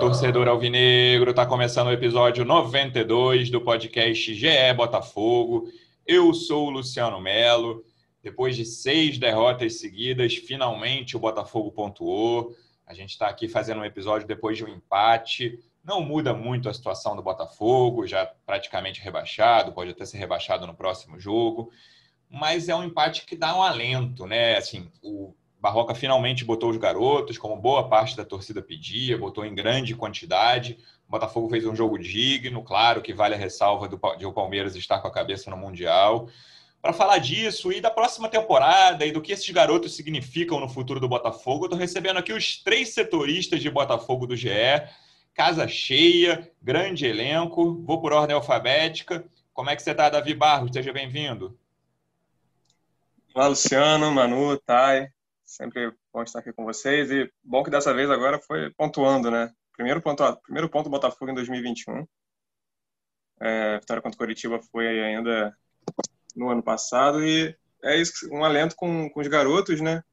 torcedor alvinegro! Tá começando o episódio 92 do podcast GE Botafogo. Eu sou o Luciano Melo. Depois de seis derrotas seguidas, finalmente o Botafogo pontuou. A gente está aqui fazendo um episódio depois de um empate. Não muda muito a situação do Botafogo, já praticamente rebaixado, pode até ser rebaixado no próximo jogo. Mas é um empate que dá um alento, né? Assim, o Barroca finalmente botou os garotos, como boa parte da torcida pedia, botou em grande quantidade. O Botafogo fez um jogo digno, claro que vale a ressalva do, de o Palmeiras estar com a cabeça no Mundial. Para falar disso e da próxima temporada e do que esses garotos significam no futuro do Botafogo, eu estou recebendo aqui os três setoristas de Botafogo do GE. Casa cheia, grande elenco. Vou por ordem alfabética. Como é que você está, Davi Barros? Seja bem-vindo. Olá, Luciano, Manu, Thay. Sempre bom estar aqui com vocês. E bom que dessa vez agora foi pontuando, né? Primeiro ponto, primeiro ponto Botafogo em 2021. É, vitória contra o Coritiba foi ainda no ano passado. E é isso, um alento com, com os garotos, né?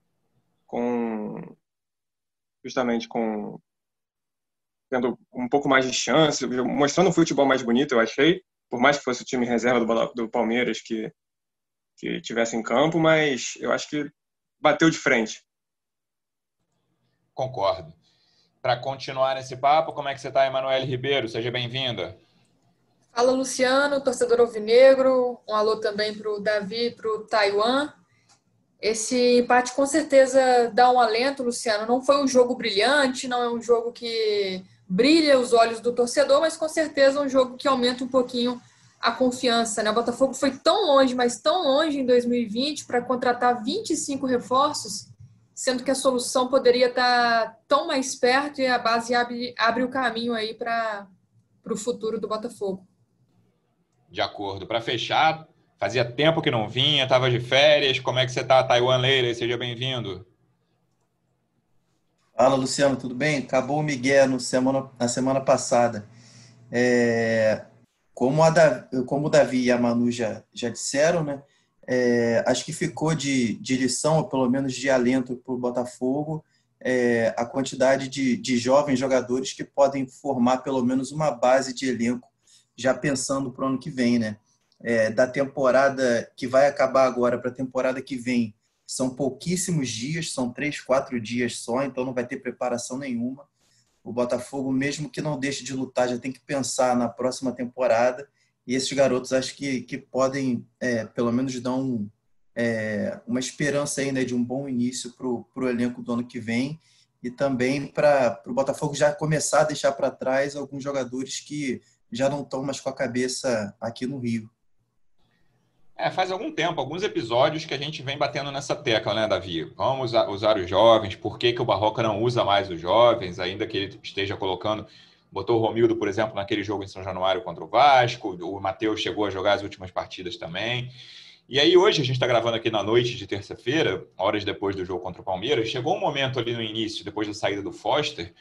Com justamente com tendo um pouco mais de chance, mostrando um futebol mais bonito, eu achei. Por mais que fosse o time reserva do, do Palmeiras que que tivesse em campo, mas eu acho que bateu de frente. Concordo. Para continuar nesse papo, como é que você está, Emanuele Ribeiro? Seja bem-vinda. Fala, Luciano, torcedor alvinegro. Um alô também para o Davi, para o Taiwan. Esse empate com certeza dá um alento, Luciano. Não foi um jogo brilhante, não é um jogo que brilha os olhos do torcedor, mas com certeza um jogo que aumenta um pouquinho a confiança. Né? O Botafogo foi tão longe, mas tão longe em 2020 para contratar 25 reforços, sendo que a solução poderia estar tão mais perto e a base abre, abre o caminho aí para o futuro do Botafogo. De acordo. Para fechar, fazia tempo que não vinha, estava de férias. Como é que você está, Taiwan Leira? Seja bem-vindo. Fala, Luciano, tudo bem? Acabou o Miguel no semana, na semana passada. É, como, a como o Davi e a Manu já, já disseram, né? É, acho que ficou de, de lição, ou pelo menos de alento para o Botafogo, é, a quantidade de, de jovens jogadores que podem formar pelo menos uma base de elenco, já pensando para o ano que vem, né? É, da temporada que vai acabar agora para a temporada que vem, são pouquíssimos dias, são três, quatro dias só, então não vai ter preparação nenhuma o Botafogo, mesmo que não deixe de lutar, já tem que pensar na próxima temporada. E esses garotos acho que, que podem, é, pelo menos, dar um, é, uma esperança ainda de um bom início para o elenco do ano que vem. E também para o Botafogo já começar a deixar para trás alguns jogadores que já não estão mais com a cabeça aqui no Rio. É, faz algum tempo, alguns episódios que a gente vem batendo nessa tecla, né, Davi? Vamos usar, os jovens, por que, que o Barroca não usa mais os jovens, ainda que ele esteja colocando. Botou o Romildo, por exemplo, naquele jogo em São Januário contra o Vasco, o Matheus chegou a jogar as últimas partidas também. E aí, hoje, a gente está gravando aqui na noite de terça-feira, horas depois do jogo contra o Palmeiras. Chegou um momento ali no início, depois da saída do Foster,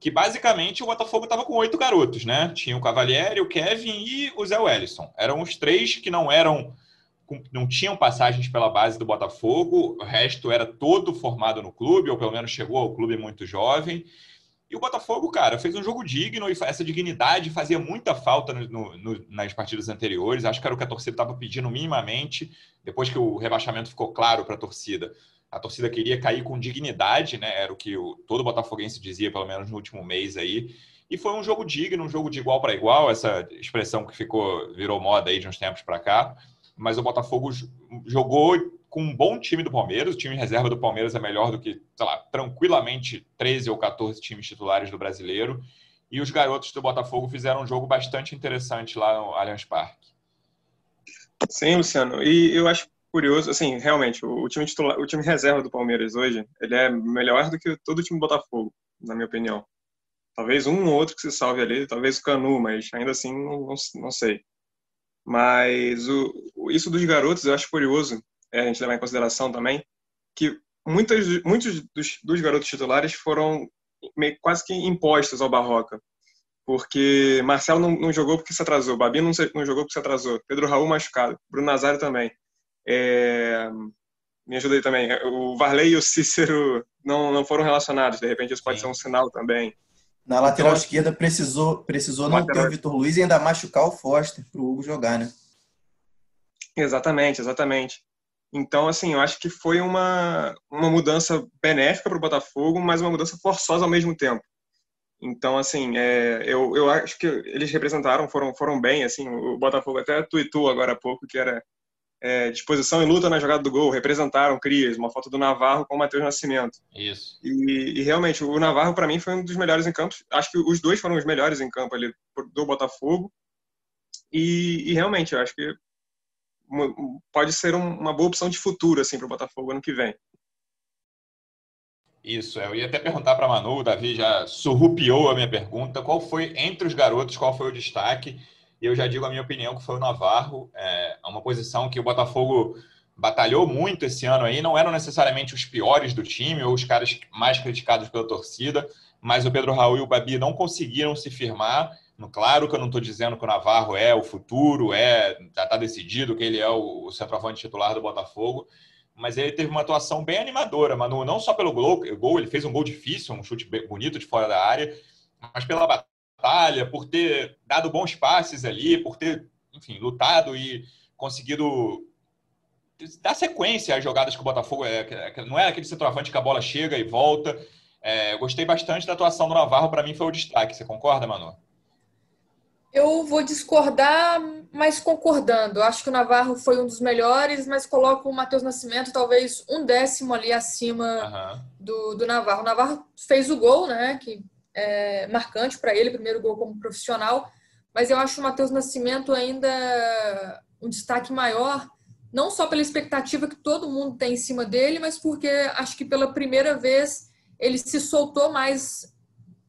que basicamente o Botafogo estava com oito garotos, né? Tinha o Cavalieri, o Kevin e o Zé Wellison. Eram os três que não eram não tinham passagens pela base do Botafogo, o resto era todo formado no clube, ou pelo menos chegou ao clube muito jovem. E o Botafogo, cara, fez um jogo digno e essa dignidade fazia muita falta no, no, nas partidas anteriores. Acho que era o que a torcida estava pedindo minimamente, depois que o rebaixamento ficou claro para a torcida. A torcida queria cair com dignidade, né? Era o que o, todo botafoguense dizia, pelo menos no último mês aí. E foi um jogo digno, um jogo de igual para igual, essa expressão que ficou virou moda aí de uns tempos para cá mas o Botafogo jogou com um bom time do Palmeiras. O time reserva do Palmeiras é melhor do que, sei lá, tranquilamente 13 ou 14 times titulares do brasileiro. E os garotos do Botafogo fizeram um jogo bastante interessante lá no Allianz Parque. Sim, Luciano. E eu acho curioso, assim, realmente, o time titular, o time reserva do Palmeiras hoje, ele é melhor do que todo o time Botafogo, na minha opinião. Talvez um ou outro que se salve ali, talvez o Canu, mas ainda assim não, não sei. Mas o, isso dos garotos eu acho curioso, é, a gente levar em consideração também, que muitas, muitos dos, dos garotos titulares foram meio, quase que impostos ao Barroca. Porque Marcelo não, não jogou porque se atrasou, Babi não, não, jogou porque se atrasou, Pedro Raul machucado, Bruno Nazário também. É, me ajuda aí também. O Varley e o Cícero não, não foram relacionados, de repente isso pode Sim. ser um sinal também. Na lateral então, esquerda precisou, precisou não lateral... ter o Vitor Luiz e ainda machucar o Foster para o Hugo jogar, né? Exatamente, exatamente. Então, assim, eu acho que foi uma, uma mudança benéfica para o Botafogo, mas uma mudança forçosa ao mesmo tempo. Então, assim, é, eu, eu acho que eles representaram, foram, foram bem, assim, o Botafogo até tweetou agora há pouco que era é, disposição e luta na jogada do gol, representaram Crias, uma foto do Navarro com o Matheus Nascimento. Isso. E, e realmente, o Navarro, para mim, foi um dos melhores em campo. Acho que os dois foram os melhores em campo ali do Botafogo. E, e realmente, eu acho que pode ser uma boa opção de futuro assim para o Botafogo ano que vem. Isso, eu ia até perguntar para Manu, o Davi já surrupiou a minha pergunta. Qual foi, entre os garotos, qual foi o destaque? E eu já digo a minha opinião, que foi o Navarro. É uma posição que o Botafogo batalhou muito esse ano aí. Não eram necessariamente os piores do time ou os caras mais criticados pela torcida, mas o Pedro Raul e o Babi não conseguiram se firmar. Claro que eu não estou dizendo que o Navarro é o futuro, é já está decidido que ele é o, centroavante titular do Botafogo, mas ele teve uma atuação bem animadora, Manu, não só pelo gol, gol, ele fez um gol difícil, um chute bonito de fora da área, mas pela batalha, por ter dado bons passes ali, por ter, enfim, lutado e conseguido dar sequência às jogadas que o Botafogo é, não é aquele centroavante que a bola chega e volta. É, gostei bastante da atuação do Navarro, para mim foi o destaque. Você concorda, Manu? Eu vou discordar, mas concordando. Acho que o Navarro foi um dos melhores, mas coloco o Matheus Nascimento talvez um décimo ali acima uhum. do, do Navarro. O Navarro fez o gol, né? Que é marcante para ele, primeiro gol como profissional. Mas eu acho o Matheus Nascimento ainda um destaque maior, não só pela expectativa que todo mundo tem em cima dele, mas porque acho que pela primeira vez ele se soltou mais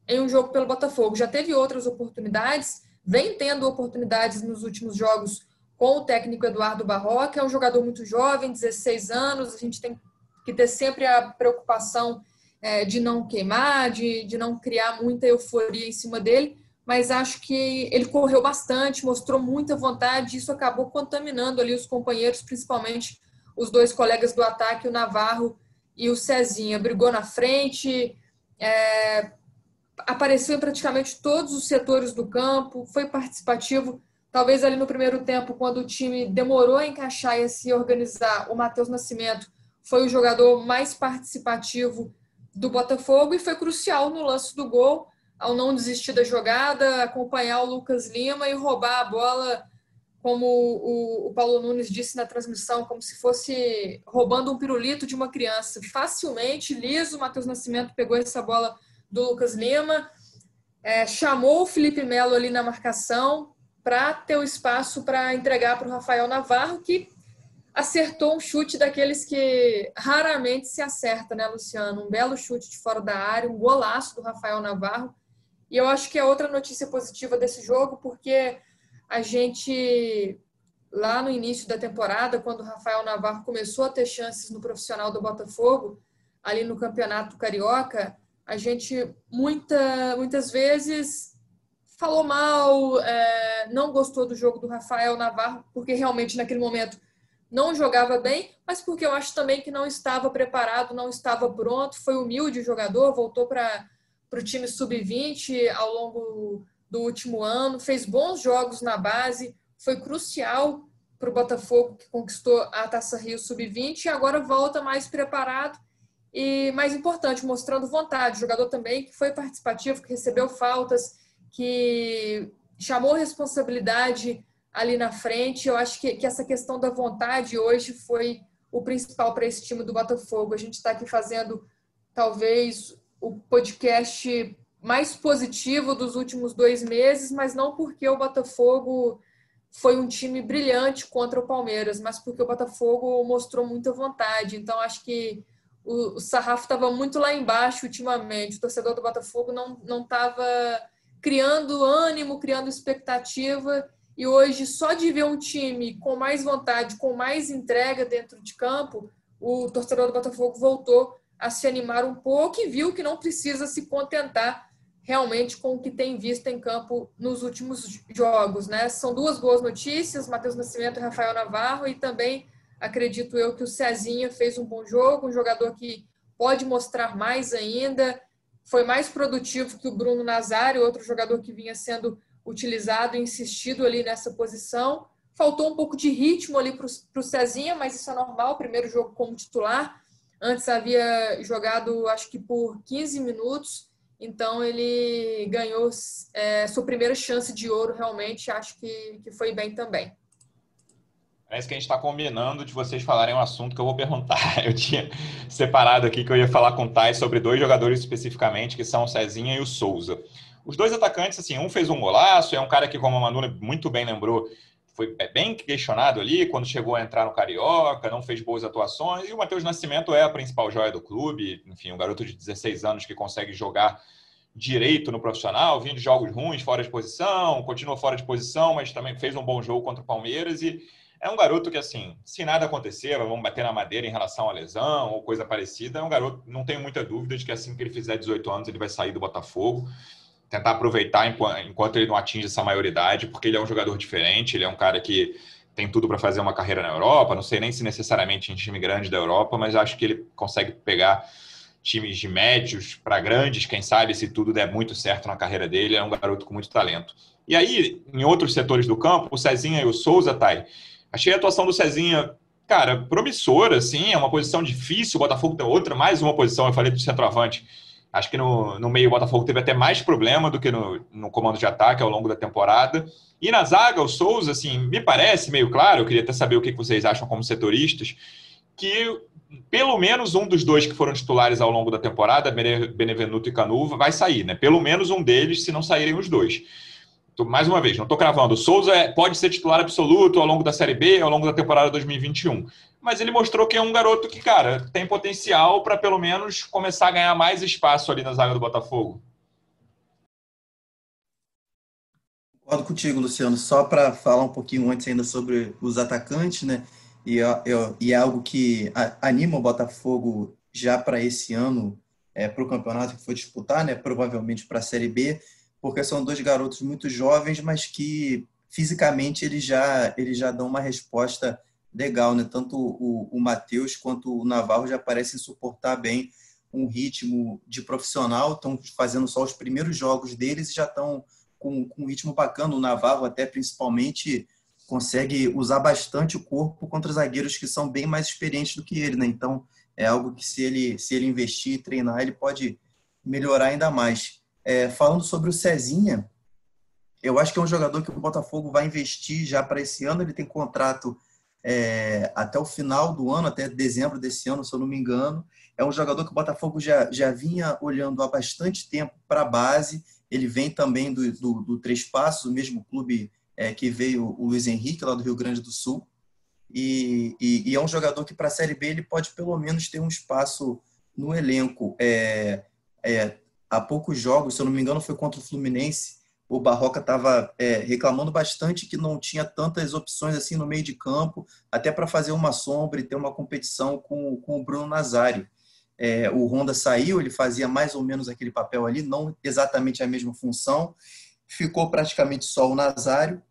em um jogo pelo Botafogo. Já teve outras oportunidades vem tendo oportunidades nos últimos jogos com o técnico Eduardo Barroca, é um jogador muito jovem, 16 anos, a gente tem que ter sempre a preocupação é, de não queimar, de, de não criar muita euforia em cima dele, mas acho que ele correu bastante, mostrou muita vontade, e isso acabou contaminando ali os companheiros, principalmente os dois colegas do ataque, o Navarro e o Cezinha. Brigou na frente, é, apareceu em praticamente todos os setores do campo, foi participativo. Talvez ali no primeiro tempo, quando o time demorou a encaixar e a se organizar, o Matheus Nascimento foi o jogador mais participativo do Botafogo e foi crucial no lance do gol, ao não desistir da jogada, acompanhar o Lucas Lima e roubar a bola, como o, o Paulo Nunes disse na transmissão, como se fosse roubando um pirulito de uma criança. Facilmente, liso, o Matheus Nascimento pegou essa bola do Lucas Lima, é, chamou o Felipe Melo ali na marcação para ter o espaço para entregar para o Rafael Navarro, que acertou um chute daqueles que raramente se acerta, né, Luciano? Um belo chute de fora da área, um golaço do Rafael Navarro. E eu acho que é outra notícia positiva desse jogo, porque a gente, lá no início da temporada, quando o Rafael Navarro começou a ter chances no profissional do Botafogo, ali no Campeonato Carioca, a gente muita, muitas vezes falou mal, é, não gostou do jogo do Rafael Navarro, porque realmente naquele momento não jogava bem, mas porque eu acho também que não estava preparado, não estava pronto, foi humilde jogador, voltou para o time sub-20 ao longo do último ano, fez bons jogos na base, foi crucial para o Botafogo, que conquistou a Taça Rio sub-20 e agora volta mais preparado e, mais importante, mostrando vontade. O jogador também que foi participativo, que recebeu faltas, que chamou responsabilidade ali na frente. Eu acho que, que essa questão da vontade hoje foi o principal para esse time do Botafogo. A gente está aqui fazendo talvez o podcast mais positivo dos últimos dois meses, mas não porque o Botafogo foi um time brilhante contra o Palmeiras, mas porque o Botafogo mostrou muita vontade. Então, acho que o, o sarrafo estava muito lá embaixo ultimamente. O torcedor do Botafogo não estava criando ânimo, criando expectativa. E hoje, só de ver um time com mais vontade, com mais entrega dentro de campo, o torcedor do Botafogo voltou a se animar um pouco e viu que não precisa se contentar realmente com o que tem visto em campo nos últimos jogos. Né? São duas boas notícias, Matheus Nascimento e Rafael Navarro, e também acredito eu que o Cezinha fez um bom jogo, um jogador que pode mostrar mais ainda, foi mais produtivo que o Bruno Nazário, outro jogador que vinha sendo utilizado e insistido ali nessa posição. Faltou um pouco de ritmo ali para o Cezinha, mas isso é normal, primeiro jogo como titular. Antes havia jogado, acho que por 15 minutos, então ele ganhou é, sua primeira chance de ouro, realmente, acho que, que foi bem também. Parece que a gente está combinando de vocês falarem um assunto que eu vou perguntar. Eu tinha separado aqui que eu ia falar com o Thais sobre dois jogadores especificamente, que são o Cezinha e o Souza. Os dois atacantes, assim, um fez um golaço, é um cara que, como a Manu muito bem lembrou, foi é, bem questionado ali quando chegou a entrar no Carioca, não fez boas atuações, e o Matheus Nascimento é a principal joia do clube, enfim, um garoto de 16 anos que consegue jogar direito no profissional, vindo de jogos ruins, fora de posição, continua fora de posição, mas também fez um bom jogo contra o Palmeiras e é um garoto que, assim, se nada acontecer, vamos bater na madeira em relação à lesão ou coisa parecida, é um garoto, não tenho muita dúvida de que assim que ele fizer 18 anos, ele vai sair do Botafogo, tentar aproveitar enquanto ele não atinge essa maioridade, porque ele é um jogador diferente, ele é um cara que tem tudo para fazer uma carreira na Europa, não sei nem se necessariamente em time grande da Europa, mas acho que ele consegue pegar times de médios para grandes, quem sabe se tudo der muito certo na carreira dele, é um garoto com muito talento. E aí, em outros setores do campo, o Cezinha e o Souza, Thay, Achei a atuação do Cezinha, cara, promissora, assim, é uma posição difícil. O Botafogo tem outra, mais uma posição, eu falei do centroavante. Acho que no, no meio o Botafogo teve até mais problema do que no, no comando de ataque ao longo da temporada. E na zaga, o Souza, assim, me parece meio claro, eu queria até saber o que vocês acham como setoristas, que pelo menos um dos dois que foram titulares ao longo da temporada, Benevenuto e Canuva, vai sair, né? Pelo menos um deles, se não saírem os dois mais uma vez, não estou cravando. O Souza é, pode ser titular absoluto ao longo da Série B, ao longo da temporada 2021. Mas ele mostrou que é um garoto que, cara, tem potencial para pelo menos começar a ganhar mais espaço ali na zaga do Botafogo. Concordo contigo, Luciano. Só para falar um pouquinho antes ainda sobre os atacantes, né? E, e é algo que anima o Botafogo já para esse ano, é, para o campeonato que foi disputar, né? Provavelmente para a Série B porque são dois garotos muito jovens, mas que fisicamente eles já, eles já dão uma resposta legal, né? Tanto o, o Matheus quanto o Navarro já parecem suportar bem um ritmo de profissional, estão fazendo só os primeiros jogos deles e já estão com, com um ritmo bacana. O Navarro até principalmente consegue usar bastante o corpo contra zagueiros que são bem mais experientes do que ele, né? Então é algo que se ele se ele investir e treinar, ele pode melhorar ainda mais. É, falando sobre o Cezinha, eu acho que é um jogador que o Botafogo vai investir já para esse ano. Ele tem contrato é, até o final do ano, até dezembro desse ano, se eu não me engano. É um jogador que o Botafogo já, já vinha olhando há bastante tempo para a base. Ele vem também do, do, do Três Passos, o mesmo clube é, que veio o Luiz Henrique, lá do Rio Grande do Sul. E, e, e é um jogador que para a Série B ele pode pelo menos ter um espaço no elenco. É, é, há poucos jogos, se eu não me engano, foi contra o Fluminense. O Barroca estava é, reclamando bastante que não tinha tantas opções assim no meio de campo, até para fazer uma sombra e ter uma competição com, com o Bruno Nazário. É, o Honda saiu, ele fazia mais ou menos aquele papel ali, não exatamente a mesma função. Ficou praticamente só o Nazário.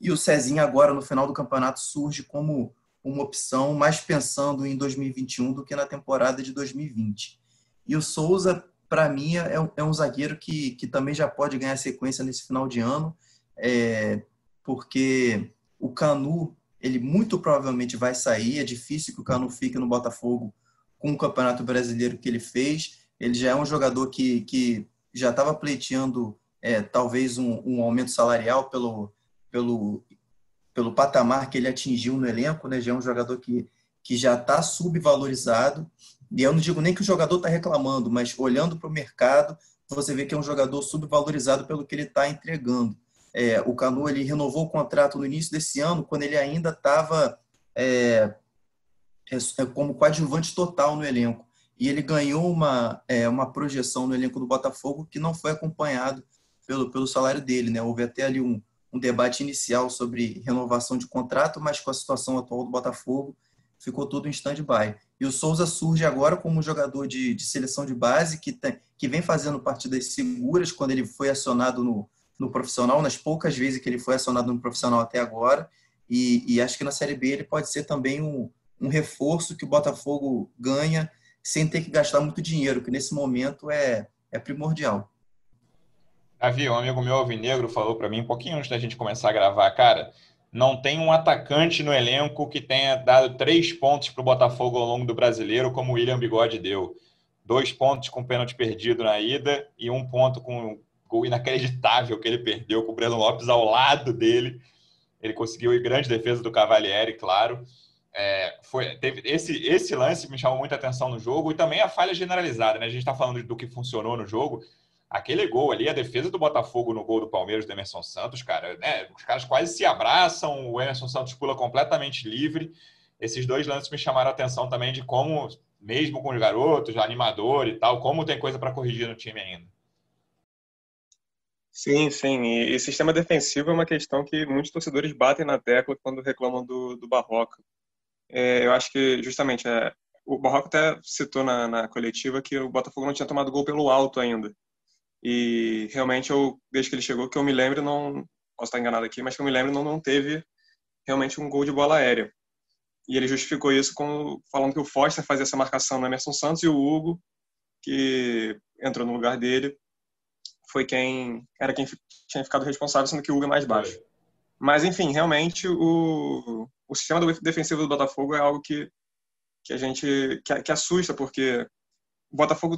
E o Cezinha agora, no final do campeonato, surge como uma opção mais pensando em 2021 do que na temporada de 2020. E o Souza para mim, é, é, um zagueiro que, que também já pode ganhar sequência nesse final de ano, é, porque o Canu, ele muito provavelmente vai sair. É difícil que o Canu fique no Botafogo com o Campeonato Brasileiro que ele fez. Ele já é um jogador que, que já estava pleiteando é, talvez um, um, aumento salarial pelo, pelo, pelo patamar que ele atingiu no elenco. Né? Já é um jogador que, que já está subvalorizado e eu não digo nem que o jogador está reclamando, mas olhando para o mercado, você vê que é um jogador subvalorizado pelo que ele está entregando. É, o Canu ele renovou o contrato no início desse ano, quando ele ainda estava é, é, é, como coadjuvante total no elenco. e ele ganhou uma, é, uma projeção no elenco do Botafogo que não foi acompanhado pelo, pelo salário dele. Né? Houve até ali um, um debate inicial sobre renovação de contrato, mas com a situação atual do Botafogo, ficou tudo em stand-by. E o Souza surge agora como jogador de, de seleção de base, que, tem, que vem fazendo partidas seguras quando ele foi acionado no, no profissional, nas poucas vezes que ele foi acionado no profissional até agora. E, e acho que na Série B ele pode ser também um, um reforço que o Botafogo ganha sem ter que gastar muito dinheiro, que nesse momento é, é primordial. Davi, um amigo meu alvinegro falou para mim um pouquinho antes da gente começar a gravar, cara, não tem um atacante no elenco que tenha dado três pontos para o Botafogo ao longo do brasileiro, como o William Bigode deu. Dois pontos com pênalti perdido na ida e um ponto com um gol inacreditável que ele perdeu com o Breno Lopes ao lado dele. Ele conseguiu ir grande defesa do Cavalieri, claro. É, foi, teve esse, esse lance me chamou muita atenção no jogo e também a falha generalizada. Né? A gente está falando do que funcionou no jogo. Aquele gol ali, a defesa do Botafogo no gol do Palmeiras do Emerson Santos, cara, né? os caras quase se abraçam, o Emerson Santos pula completamente livre. Esses dois lances me chamaram a atenção também de como, mesmo com os garotos, animador e tal, como tem coisa para corrigir no time ainda. Sim, sim. E, e, sistema defensivo é uma questão que muitos torcedores batem na tecla quando reclamam do, do Barroca é, eu acho que justamente é, o Barroco até citou na, na, coletiva que o Botafogo não tinha tomado gol pelo alto ainda. E realmente, eu, desde que ele chegou, que eu me lembro, não posso estar enganado aqui, mas que eu me lembro, não, não teve realmente um gol de bola aérea. E ele justificou isso com, falando que o Foster fazia essa marcação no Emerson Santos e o Hugo, que entrou no lugar dele, foi quem era quem tinha ficado responsável, sendo que o Hugo é mais baixo. Mas, enfim, realmente o, o sistema defensivo do Botafogo é algo que, que a gente que, que assusta, porque o Botafogo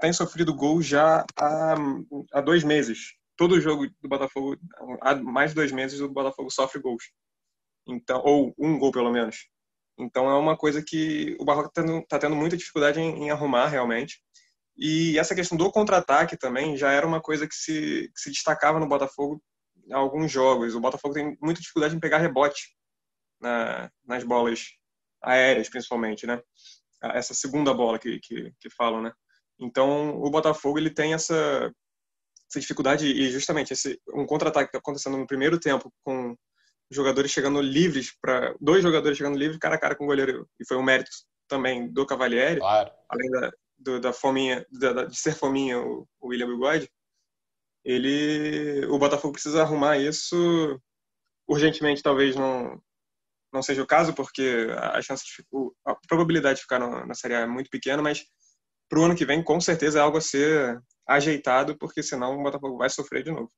tem sofrido gol já há, há dois meses. Todo jogo do Botafogo, há mais de dois meses, o Botafogo sofre gols. Então, ou um gol pelo menos. Então é uma coisa que o Barroca está tendo, tá tendo muita dificuldade em, em, arrumar realmente. E essa questão do contra-ataque também já era uma coisa que se, que se destacava no Botafogo em alguns jogos. O Botafogo tem muita dificuldade em pegar rebote na, nas bolas aéreas, principalmente, né? Essa segunda bola que, que, que falam, né? Então, o Botafogo ele tem essa, essa dificuldade e justamente esse um contra-ataque acontecendo no primeiro tempo com jogadores chegando livres para dois jogadores chegando livres cara a cara com o goleiro e foi um mérito também do Cavalieri, claro. além da, do, da fominha da, de ser fominha o, o William Bigode, ele o Botafogo precisa arrumar isso urgentemente, talvez não não seja o caso, porque a chance de, a probabilidade de ficar na Série A é muito pequena, mas para o ano que vem, com certeza é algo a ser ajeitado, porque senão o Botafogo vai sofrer de novo.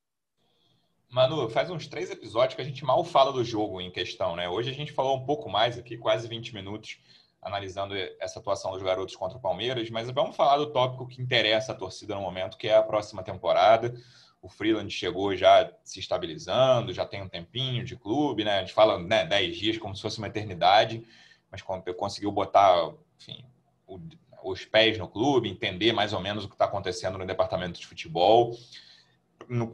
Manu, faz uns três episódios que a gente mal fala do jogo em questão, né? Hoje a gente falou um pouco mais aqui, quase 20 minutos, analisando essa atuação dos garotos contra o Palmeiras, mas vamos falar do tópico que interessa a torcida no momento, que é a próxima temporada o Freeland chegou já se estabilizando, já tem um tempinho de clube, né? A gente fala né, 10 dias como se fosse uma eternidade, mas conseguiu botar enfim, o, os pés no clube, entender mais ou menos o que está acontecendo no departamento de futebol.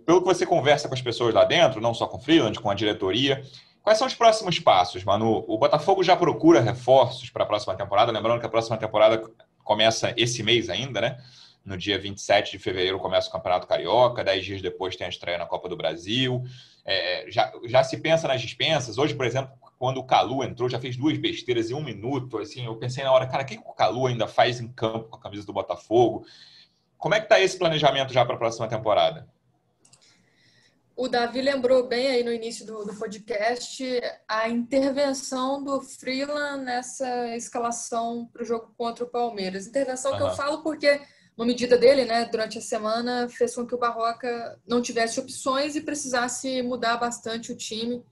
Pelo que você conversa com as pessoas lá dentro, não só com o Freeland, com a diretoria, quais são os próximos passos, Manu? O Botafogo já procura reforços para a próxima temporada, lembrando que a próxima temporada começa esse mês ainda, né? No dia 27 de fevereiro começa o Campeonato Carioca, dez dias depois tem a estreia na Copa do Brasil. É, já, já se pensa nas dispensas. Hoje, por exemplo, quando o Calu entrou, já fez duas besteiras em um minuto. Assim, eu pensei na hora, cara, o que o Calu ainda faz em campo com a camisa do Botafogo? Como é que está esse planejamento já para a próxima temporada? O Davi lembrou bem aí no início do, do podcast a intervenção do Freeland nessa escalação para o jogo contra o Palmeiras. Intervenção uhum. que eu falo porque uma medida dele, né, durante a semana, fez com que o Barroca não tivesse opções e precisasse mudar bastante o time.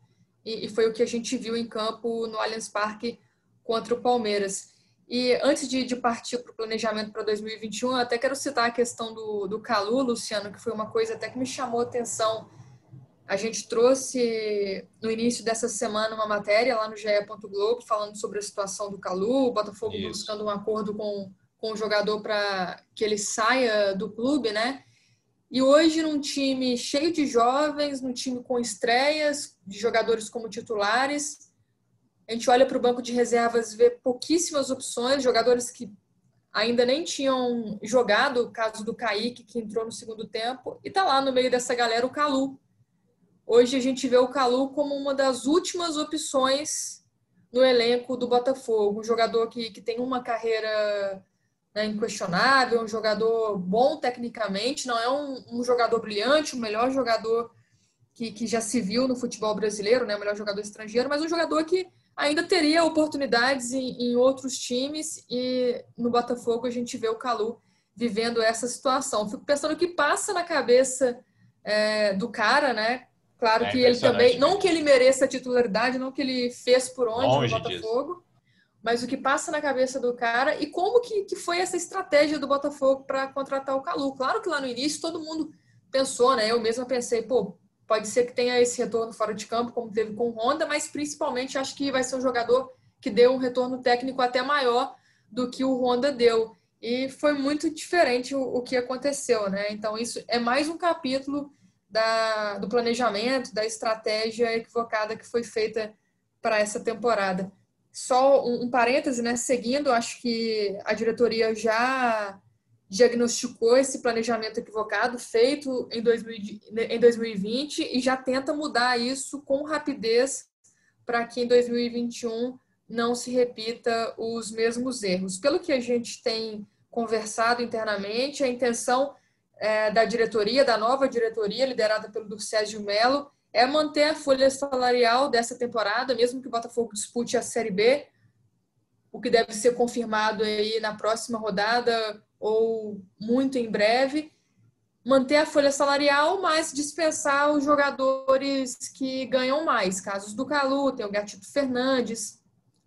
E, e foi o que a gente viu em campo no Allianz Parque contra o Palmeiras. E antes de, de partir para o planejamento para 2021, até quero citar a questão do, do Calu, Luciano, que foi uma coisa até que me chamou a atenção. A gente trouxe no início dessa semana uma matéria lá no GE. Globo falando sobre a situação do Calu, o Botafogo Isso. buscando um acordo com com o jogador para que ele saia do clube, né? E hoje, num time cheio de jovens, num time com estreias, de jogadores como titulares, a gente olha para o banco de reservas vê pouquíssimas opções, jogadores que ainda nem tinham jogado, o caso do Kaique, que entrou no segundo tempo, e tá lá no meio dessa galera o Calu. Hoje a gente vê o Calu como uma das últimas opções no elenco do Botafogo, um jogador que, que tem uma carreira né, inquestionável, um jogador bom tecnicamente, não é um, um jogador brilhante, o melhor jogador que, que, já se viu no futebol brasileiro, né, o melhor jogador estrangeiro, mas um jogador que ainda teria oportunidades em, em, outros times e no Botafogo a gente vê o Calu vivendo essa situação. Fico pensando o que passa na cabeça é, do cara, né? Claro é que ele também, não que ele mereça a titularidade, não que ele fez por onde Longe no Botafogo, disso. mas o que passa na cabeça do cara e como que, que foi essa estratégia do Botafogo para contratar o Calu. Claro que lá no início todo mundo pensou, né? Eu mesma pensei, pô, Pode ser que tenha esse retorno fora de campo, como teve com o Honda, mas principalmente acho que vai ser um jogador que deu um retorno técnico até maior do que o Honda deu. E foi muito diferente o, o que aconteceu, né? Então, isso é mais um capítulo da, do planejamento, da estratégia equivocada que foi feita para essa temporada. Só um, um parêntese, né? Seguindo, acho que a diretoria já diagnosticou esse planejamento equivocado feito em, 2020 e já tenta mudar isso com rapidez para que em 2021 não se repita os mesmos erros. Pelo que a gente tem conversado internamente, a intenção é, da diretoria, da nova diretoria, liderada pelo Sérgio Melo, é manter a folha salarial dessa temporada, mesmo que o Botafogo dispute a Série B, o que deve ser confirmado aí na próxima rodada ou muito em breve, manter a folha salarial, mas dispensar os jogadores que ganham mais. Casos do Calu, tem o Gatito Fernandes,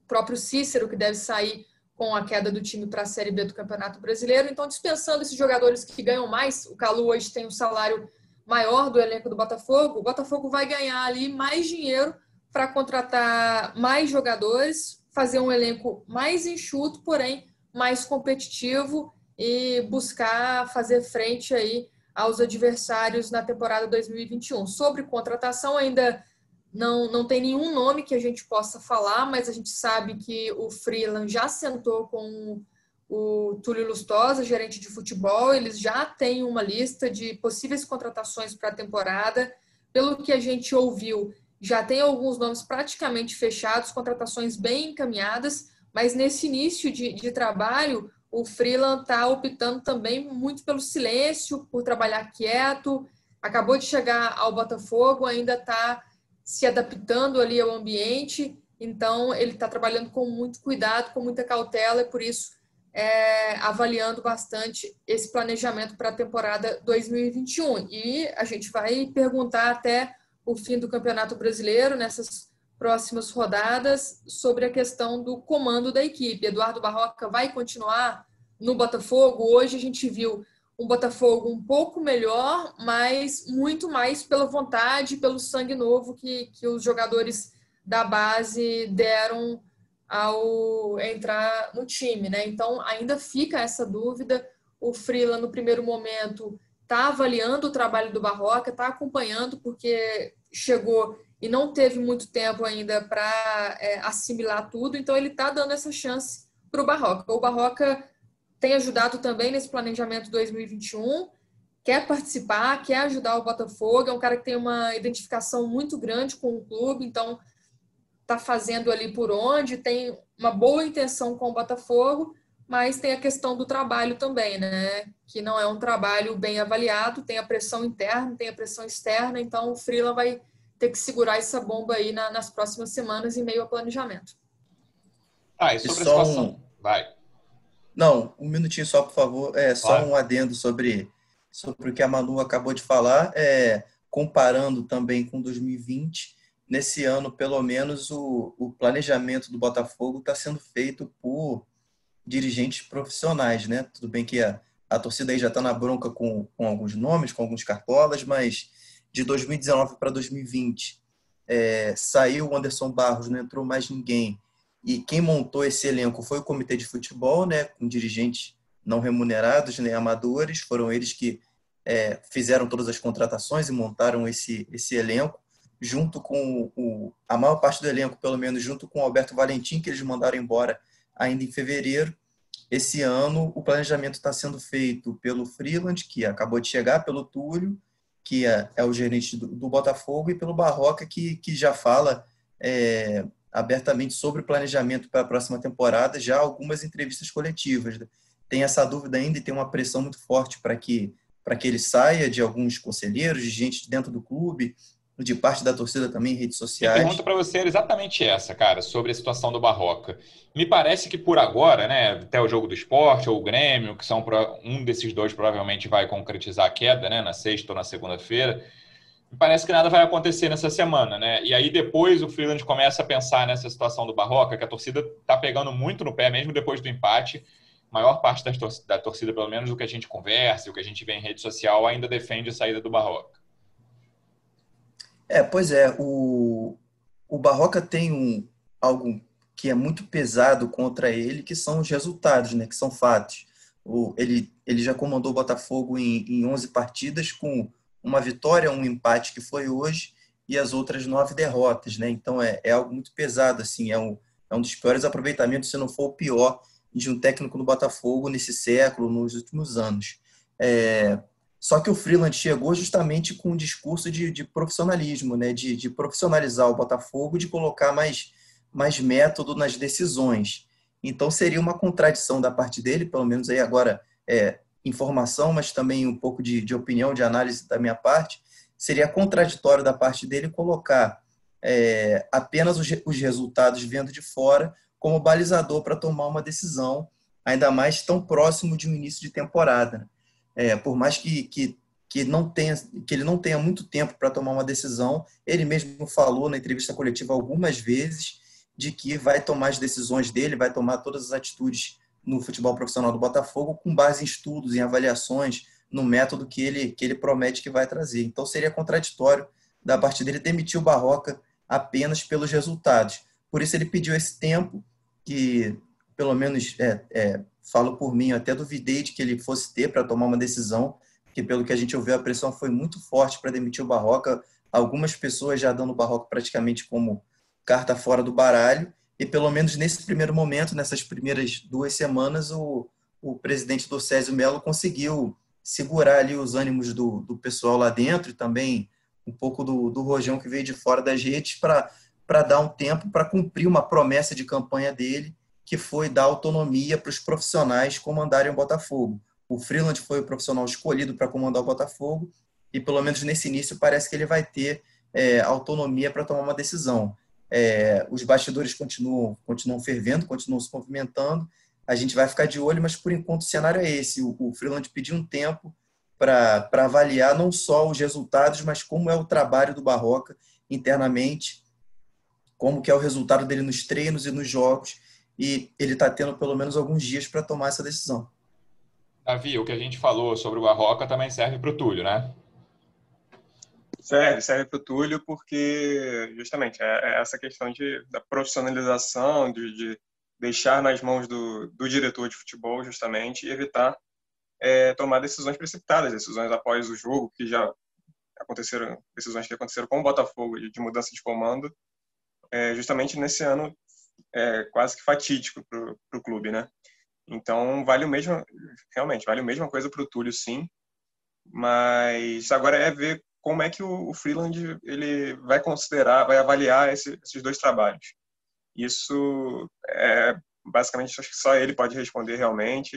próprio Cícero, que deve sair com a queda do time para a Série B do Campeonato Brasileiro. Então, dispensando esses jogadores que ganham mais, o Calu hoje tem um salário maior do elenco do Botafogo, o Botafogo vai ganhar ali mais dinheiro para contratar mais jogadores, fazer um elenco mais enxuto, porém mais competitivo e buscar fazer frente aí aos adversários na temporada 2021. Sobre contratação, ainda não, não tem nenhum nome que a gente possa falar, mas a gente sabe que o Freeland já sentou com o Túlio Lustosa, gerente de futebol, eles já têm uma lista de possíveis contratações para a temporada. Pelo que a gente ouviu, já tem alguns nomes praticamente fechados, contratações bem encaminhadas, mas nesse início de, de trabalho, o Freeland está optando também muito pelo silêncio, por trabalhar quieto. Acabou de chegar ao Botafogo, ainda está se adaptando ali ao ambiente, então ele está trabalhando com muito cuidado, com muita cautela, e por isso é, avaliando bastante esse planejamento para a temporada 2021. E a gente vai perguntar até o fim do Campeonato Brasileiro, nessas próximas rodadas sobre a questão do comando da equipe. Eduardo Barroca vai continuar no Botafogo. Hoje a gente viu um Botafogo um pouco melhor, mas muito mais pela vontade, pelo sangue novo que, que os jogadores da base deram ao entrar no time, né? Então ainda fica essa dúvida. O Frila no primeiro momento está avaliando o trabalho do Barroca, está acompanhando porque chegou e não teve muito tempo ainda para é, assimilar tudo, então ele está dando essa chance para o Barroca. O Barroca tem ajudado também nesse planejamento 2021, quer participar, quer ajudar o Botafogo, é um cara que tem uma identificação muito grande com o clube, então está fazendo ali por onde, tem uma boa intenção com o Botafogo, mas tem a questão do trabalho também, né? Que não é um trabalho bem avaliado, tem a pressão interna, tem a pressão externa, então o Freeland vai ter que segurar essa bomba aí na, nas próximas semanas em meio ao planejamento. Ah, e sobre e a situação. Um... Vai. Não, um minutinho só, por favor. É só vai. um adendo sobre, sobre o que a Manu acabou de falar. É, comparando também com 2020, nesse ano, pelo menos, o, o planejamento do Botafogo está sendo feito por dirigentes profissionais, né? Tudo bem que a, a torcida aí já está na bronca com, com alguns nomes, com alguns cartolas, mas de 2019 para 2020, é, saiu o Anderson Barros, não entrou mais ninguém. E quem montou esse elenco foi o comitê de futebol, né, com dirigentes não remunerados, nem amadores. Foram eles que é, fizeram todas as contratações e montaram esse, esse elenco, junto com o, a maior parte do elenco, pelo menos, junto com o Alberto Valentim, que eles mandaram embora ainda em fevereiro. esse ano o planejamento está sendo feito pelo Freeland, que acabou de chegar, pelo Túlio, que é, é o gerente do, do, Botafogo, e pelo Barroca, que, que já fala é, abertamente sobre o planejamento para a próxima temporada, já algumas entrevistas coletivas. Né? Tem essa dúvida ainda e tem uma pressão muito forte para que, que ele saia de alguns conselheiros, de gente dentro do clube, de parte da torcida também em redes sociais. A pergunta para você era exatamente essa, cara, sobre a situação do Barroca. Me parece que por agora, né, até o jogo do esporte ou o Grêmio, que são um desses dois provavelmente vai concretizar a queda, né, na sexta ou na segunda-feira. Me parece que nada vai acontecer nessa semana, né? E aí depois o Freeland começa a pensar nessa situação do Barroca, que a torcida tá pegando muito no pé, mesmo depois do empate. A maior parte da torcida, pelo menos o que a gente conversa, o que a gente vê em rede social, ainda defende a saída do Barroca. É, pois é, o, o Barroca tem um, algo que é muito pesado contra ele, que são os resultados, né, que são fatos. O, ele, ele já comandou o Botafogo em, em 11 partidas, com uma vitória, um empate que foi hoje, e as outras nove derrotas, né? Então é, é algo muito pesado, assim, é um, é um dos piores aproveitamentos, se não for o pior, de um técnico no Botafogo nesse século, nos últimos anos. É, só que o Freeland chegou justamente com um discurso de, de profissionalismo, né? de, de profissionalizar o Botafogo, de colocar mais, mais método nas decisões. Então seria uma contradição da parte dele, pelo menos aí agora é, informação, mas também um pouco de, de opinião, de análise da minha parte. Seria contraditório da parte dele colocar é, apenas os, os resultados vendo de fora como balizador para tomar uma decisão, ainda mais tão próximo de um início de temporada é, por mais que, que, que, não tenha, que ele não tenha muito tempo para tomar uma decisão, ele mesmo falou na entrevista coletiva algumas vezes de que vai tomar as decisões dele, vai tomar todas as atitudes no futebol profissional do Botafogo com base em estudos, em avaliações, no método que ele, que ele promete que vai trazer. Então seria contraditório da parte dele demitir o Barroca apenas pelos resultados. Por isso ele pediu esse tempo que, pelo menos, é, é, falo por mim, eu até duvidei de que ele fosse ter para tomar uma decisão, que pelo que a gente ouviu, a pressão foi muito forte para demitir o Barroca. Algumas pessoas já dando o Barroca praticamente como carta fora do baralho, e pelo menos nesse primeiro momento, nessas primeiras duas semanas, o, o presidente do Césio Melo conseguiu segurar ali os ânimos do, do pessoal lá dentro e também um pouco do, do rojão que veio de fora das redes para dar um tempo para cumprir uma promessa de campanha dele que foi dar autonomia para os profissionais comandarem o Botafogo. O Freeland foi o profissional escolhido para comandar o Botafogo e, pelo menos nesse início, parece que ele vai ter é, autonomia para tomar uma decisão. É, os bastidores continuam, continuam fervendo, continuam se movimentando. A gente vai ficar de olho, mas por enquanto o cenário é esse. O, o Freeland pediu um tempo para avaliar não só os resultados, mas como é o trabalho do Barroca internamente, como que é o resultado dele nos treinos e nos jogos e ele está tendo pelo menos alguns dias para tomar essa decisão. Davi, o que a gente falou sobre o Barroca também serve para o Túlio, né? Serve, serve para o Túlio porque justamente é, é essa questão de, da profissionalização, de, de deixar nas mãos do, do, diretor de futebol justamente e evitar é, tomar decisões precipitadas, decisões após o jogo que já aconteceram, decisões que aconteceram com o Botafogo de, de mudança de comando, é, justamente nesse ano é, quase que fatídico para o clube, né? Então, vale o mesmo, realmente, vale a mesma coisa para o Túlio, sim, mas agora é ver como é que o, o Freeland ele vai considerar, vai avaliar esse, esses dois trabalhos. Isso é basicamente acho que só ele pode responder realmente.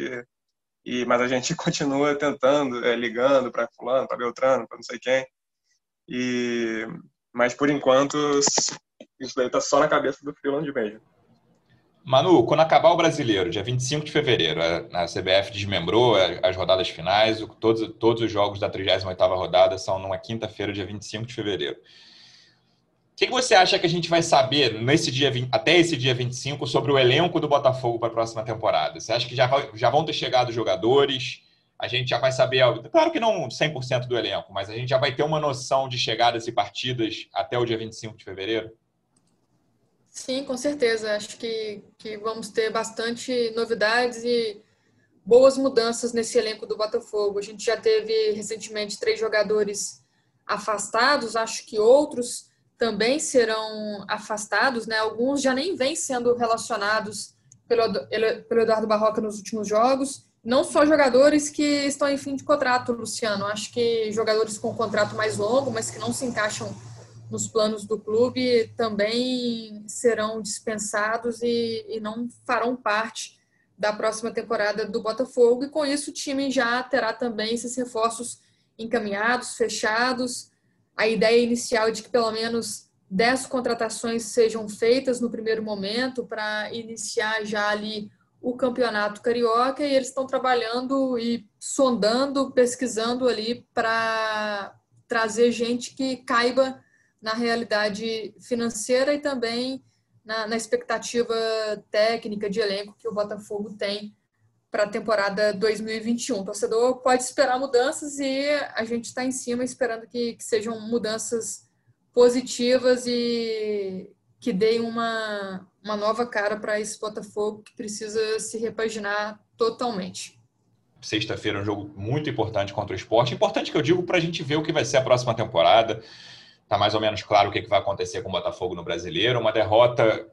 E mas a gente continua tentando, é, ligando para fulano, para Beltrano, para não sei quem. E mas por enquanto isso daí tá só na cabeça do Freeland mesmo. Manu, quando acabar o brasileiro, dia 25 de fevereiro, a CBF desmembrou as rodadas finais, todos, todos os jogos da 38 rodada são numa quinta-feira, dia 25 de fevereiro. O que você acha que a gente vai saber nesse dia, até esse dia 25 sobre o elenco do Botafogo para a próxima temporada? Você acha que já, já vão ter chegado jogadores? A gente já vai saber, claro que não 100% do elenco, mas a gente já vai ter uma noção de chegadas e partidas até o dia 25 de fevereiro? Sim, com certeza. Acho que, que vamos ter bastante novidades e boas mudanças nesse elenco do Botafogo. A gente já teve recentemente três jogadores afastados, acho que outros também serão afastados, né? Alguns já nem vêm sendo relacionados pelo, pelo Eduardo Barroca nos últimos jogos. Não só jogadores que estão em fim de contrato, Luciano. Acho que jogadores com contrato mais longo, mas que não se encaixam nos planos do clube, também serão dispensados e, e não farão parte da próxima temporada do Botafogo. E com isso, o time já terá também esses reforços encaminhados, fechados. A ideia inicial é de que pelo menos 10 contratações sejam feitas no primeiro momento para iniciar já ali o campeonato carioca e eles estão trabalhando e sondando, pesquisando ali para trazer gente que caiba na realidade financeira e também na, na expectativa técnica de elenco que o Botafogo tem para a temporada 2021. O torcedor pode esperar mudanças e a gente está em cima esperando que, que, sejam mudanças positivas e que deem uma, uma nova cara para esse Botafogo que precisa se repaginar totalmente. Sexta-feira é um jogo muito importante contra o esporte. Importante que eu digo para a gente ver o que vai ser a próxima temporada. Está mais ou menos claro o que vai acontecer com o Botafogo no brasileiro. Uma derrota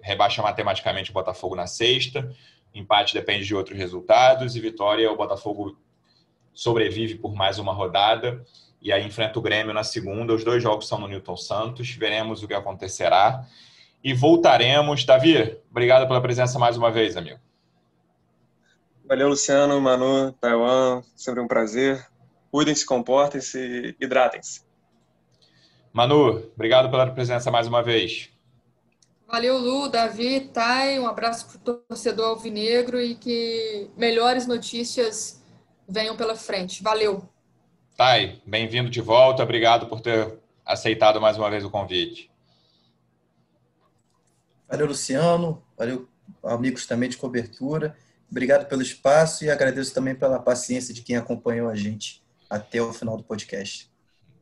rebaixa matematicamente o Botafogo na sexta empate depende de outros resultados e vitória o Botafogo sobrevive por mais uma rodada e aí enfrenta o Grêmio na segunda. Os dois jogos são no Newton Santos. Veremos o que acontecerá e voltaremos. Davi, obrigado pela presença mais uma vez, amigo. Valeu, Luciano, Manu, Taiwan, sempre um prazer. Cuidem-se, comportem-se, hidratem-se. Manu, obrigado pela presença mais uma vez. Valeu, Lu, Davi, Thay, um abraço para o torcedor alvinegro e que melhores notícias venham pela frente. Valeu. Thay, bem-vindo de volta, obrigado por ter aceitado mais uma vez o convite. Valeu, Luciano, valeu, amigos também de cobertura. Obrigado pelo espaço e agradeço também pela paciência de quem acompanhou a gente até o final do podcast.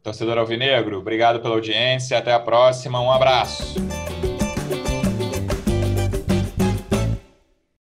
Torcedor Alvinegro, obrigado pela audiência, até a próxima, um abraço.